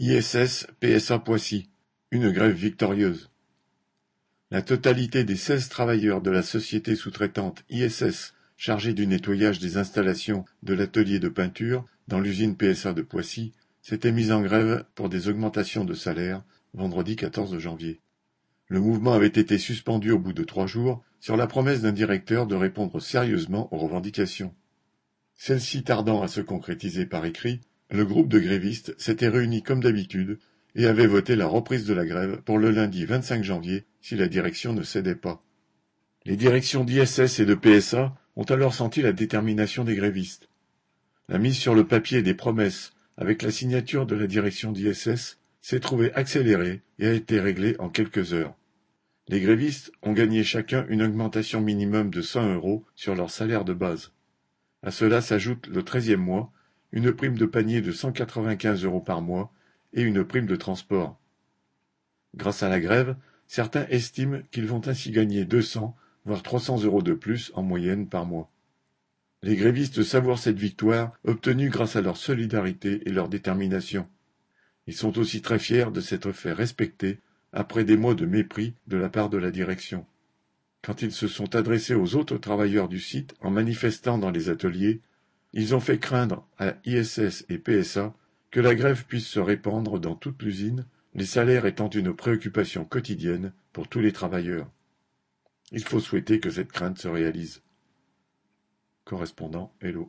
ISS PSA Poissy, une grève victorieuse. La totalité des seize travailleurs de la société sous-traitante ISS chargée du nettoyage des installations de l'atelier de peinture dans l'usine PSA de Poissy s'était mise en grève pour des augmentations de salaire vendredi 14 janvier. Le mouvement avait été suspendu au bout de trois jours sur la promesse d'un directeur de répondre sérieusement aux revendications. Celles-ci tardant à se concrétiser par écrit, le groupe de grévistes s'était réuni comme d'habitude et avait voté la reprise de la grève pour le lundi 25 janvier si la direction ne cédait pas. Les directions d'ISS et de PSA ont alors senti la détermination des grévistes. La mise sur le papier des promesses avec la signature de la direction d'ISS s'est trouvée accélérée et a été réglée en quelques heures. Les grévistes ont gagné chacun une augmentation minimum de 100 euros sur leur salaire de base. À cela s'ajoute le treizième mois une prime de panier de 195 euros par mois et une prime de transport. Grâce à la grève, certains estiment qu'ils vont ainsi gagner 200 voire 300 euros de plus en moyenne par mois. Les grévistes savourent cette victoire obtenue grâce à leur solidarité et leur détermination. Ils sont aussi très fiers de s'être fait respecter après des mois de mépris de la part de la direction. Quand ils se sont adressés aux autres travailleurs du site en manifestant dans les ateliers, ils ont fait craindre à ISS et PSA que la grève puisse se répandre dans toute l'usine, les salaires étant une préoccupation quotidienne pour tous les travailleurs. Il faut souhaiter que cette crainte se réalise. Correspondant Hello.